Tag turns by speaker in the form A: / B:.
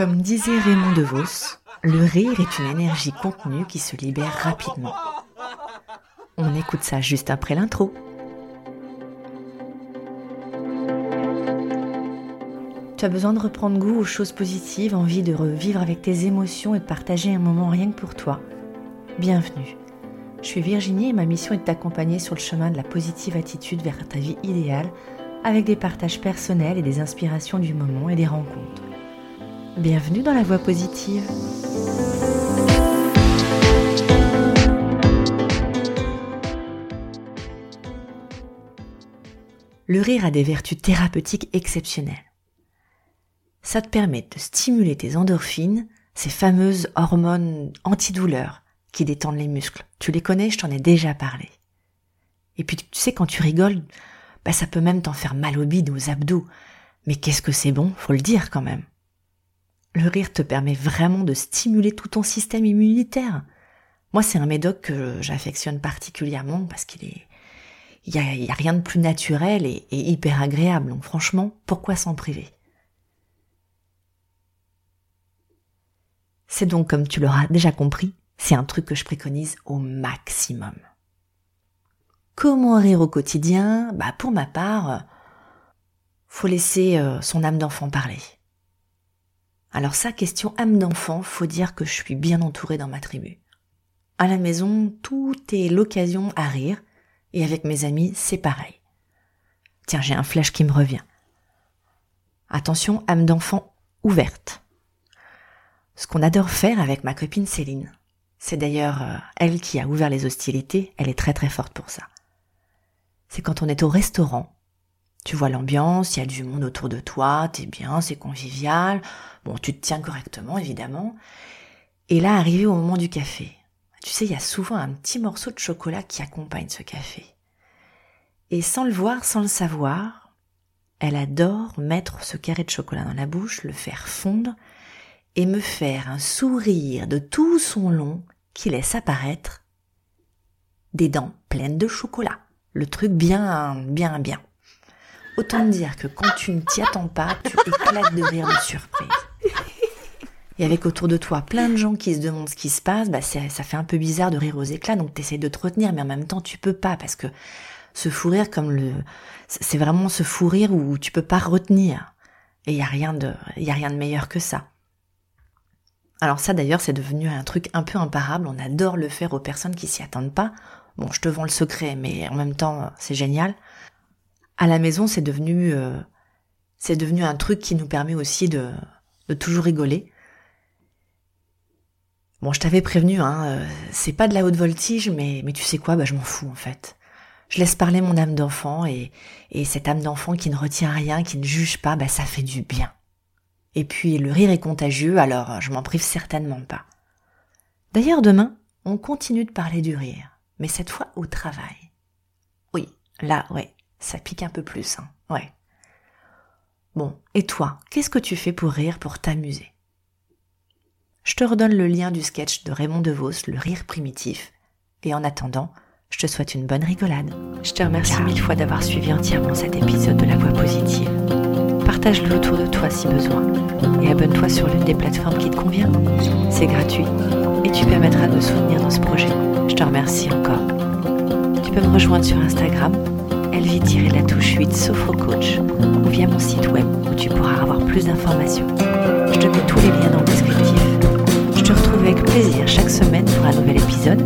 A: Comme disait Raymond DeVos, le rire est une énergie contenue qui se libère rapidement. On écoute ça juste après l'intro. Tu as besoin de reprendre goût aux choses positives, envie de revivre avec tes émotions et de partager un moment rien que pour toi. Bienvenue. Je suis Virginie et ma mission est de t'accompagner sur le chemin de la positive attitude vers ta vie idéale avec des partages personnels et des inspirations du moment et des rencontres. Bienvenue dans la voie positive. Le rire a des vertus thérapeutiques exceptionnelles. Ça te permet de stimuler tes endorphines, ces fameuses hormones antidouleurs qui détendent les muscles. Tu les connais, je t'en ai déjà parlé. Et puis tu sais, quand tu rigoles, bah ça peut même t'en faire mal au bide ou aux abdos. Mais qu'est-ce que c'est bon, faut le dire quand même. Le rire te permet vraiment de stimuler tout ton système immunitaire. Moi, c'est un médoc que j'affectionne particulièrement parce qu'il est, il y a, rien de plus naturel et, et hyper agréable. Donc franchement, pourquoi s'en priver? C'est donc, comme tu l'auras déjà compris, c'est un truc que je préconise au maximum. Comment rire au quotidien? Bah pour ma part, faut laisser euh, son âme d'enfant parler. Alors ça, question âme d'enfant, faut dire que je suis bien entourée dans ma tribu. À la maison, tout est l'occasion à rire, et avec mes amis, c'est pareil. Tiens, j'ai un flash qui me revient. Attention, âme d'enfant ouverte ce qu'on adore faire avec ma copine Céline. C'est d'ailleurs euh, elle qui a ouvert les hostilités, elle est très très forte pour ça. C'est quand on est au restaurant, tu vois l'ambiance, il y a du monde autour de toi, t'es bien, c'est convivial, bon tu te tiens correctement évidemment, et là arrivé au moment du café, tu sais il y a souvent un petit morceau de chocolat qui accompagne ce café. Et sans le voir, sans le savoir, elle adore mettre ce carré de chocolat dans la bouche, le faire fondre, et me faire un sourire de tout son long qui laisse apparaître des dents pleines de chocolat. Le truc bien, bien, bien. Autant dire que quand tu ne t'y attends pas, tu éclates de rire de surprise. Et avec autour de toi plein de gens qui se demandent ce qui se passe, bah ça fait un peu bizarre de rire aux éclats, donc tu essaies de te retenir, mais en même temps tu peux pas parce que ce fou rire comme le, c'est vraiment ce fou rire où tu peux pas retenir. Et il y a rien de, y a rien de meilleur que ça. Alors ça d'ailleurs c'est devenu un truc un peu imparable, on adore le faire aux personnes qui s'y attendent pas. Bon, je te vends le secret, mais en même temps c'est génial. À la maison c'est devenu euh, c'est devenu un truc qui nous permet aussi de, de toujours rigoler. Bon, je t'avais prévenu, hein, euh, c'est pas de la haute voltige, mais, tu sais quoi, bah je m'en fous en fait. Je laisse parler mon âme d'enfant et, et cette âme d'enfant qui ne retient rien, qui ne juge pas, bah ça fait du bien. Et puis le rire est contagieux, alors je m'en prive certainement pas. D'ailleurs demain, on continue de parler du rire, mais cette fois au travail. Oui, là, ouais, ça pique un peu plus, hein, ouais. Bon, et toi, qu'est-ce que tu fais pour rire, pour t'amuser? Je te redonne le lien du sketch de Raymond DeVos, Le rire primitif, et en attendant, je te souhaite une bonne rigolade. Je te remercie mille fois d'avoir suivi entièrement cet épisode de La Voix Positive. Partage-le autour de toi si besoin et abonne-toi sur l'une des plateformes qui te convient. C'est gratuit et tu permettras de me soutenir dans ce projet. Je te remercie encore. Tu peux me rejoindre sur Instagram, elvie-la touche 8 Sophro-Coach ou via mon site web où tu pourras avoir plus d'informations. Je te mets tous les liens dans le descriptif. Je te retrouve avec plaisir chaque semaine pour un nouvel épisode